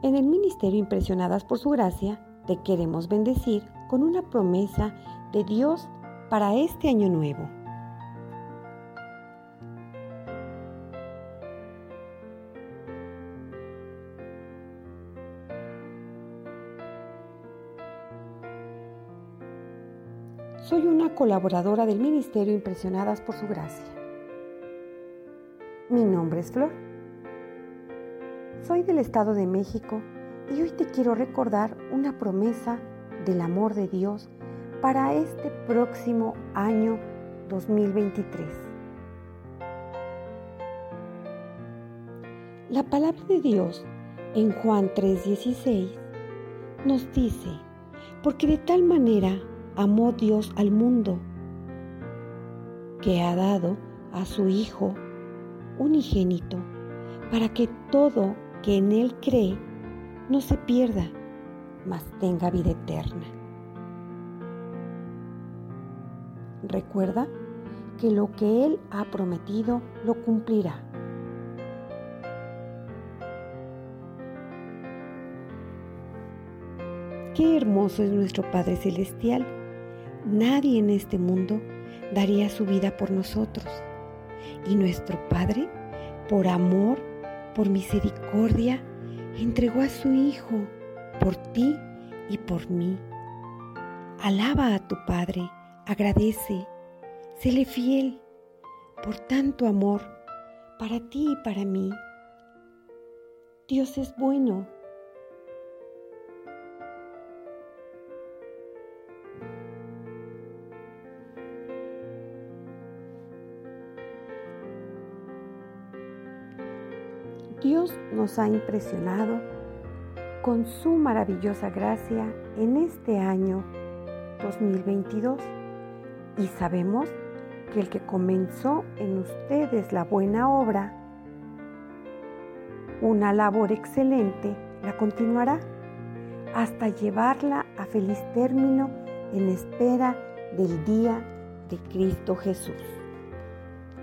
En el Ministerio Impresionadas por Su Gracia, te queremos bendecir con una promesa de Dios para este año nuevo. Soy una colaboradora del Ministerio Impresionadas por Su Gracia. Mi nombre es Flor. Soy del Estado de México y hoy te quiero recordar una promesa del amor de Dios para este próximo año 2023. La palabra de Dios en Juan 3:16 nos dice, porque de tal manera amó Dios al mundo que ha dado a su Hijo unigénito para que todo que en Él cree no se pierda, mas tenga vida eterna. Recuerda que lo que Él ha prometido lo cumplirá. Qué hermoso es nuestro Padre Celestial. Nadie en este mundo daría su vida por nosotros. Y nuestro Padre, por amor, por misericordia, entregó a su Hijo por ti y por mí. Alaba a tu Padre, agradece, séle fiel por tanto amor para ti y para mí. Dios es bueno. Dios nos ha impresionado con su maravillosa gracia en este año 2022 y sabemos que el que comenzó en ustedes la buena obra, una labor excelente, la continuará hasta llevarla a feliz término en espera del día de Cristo Jesús.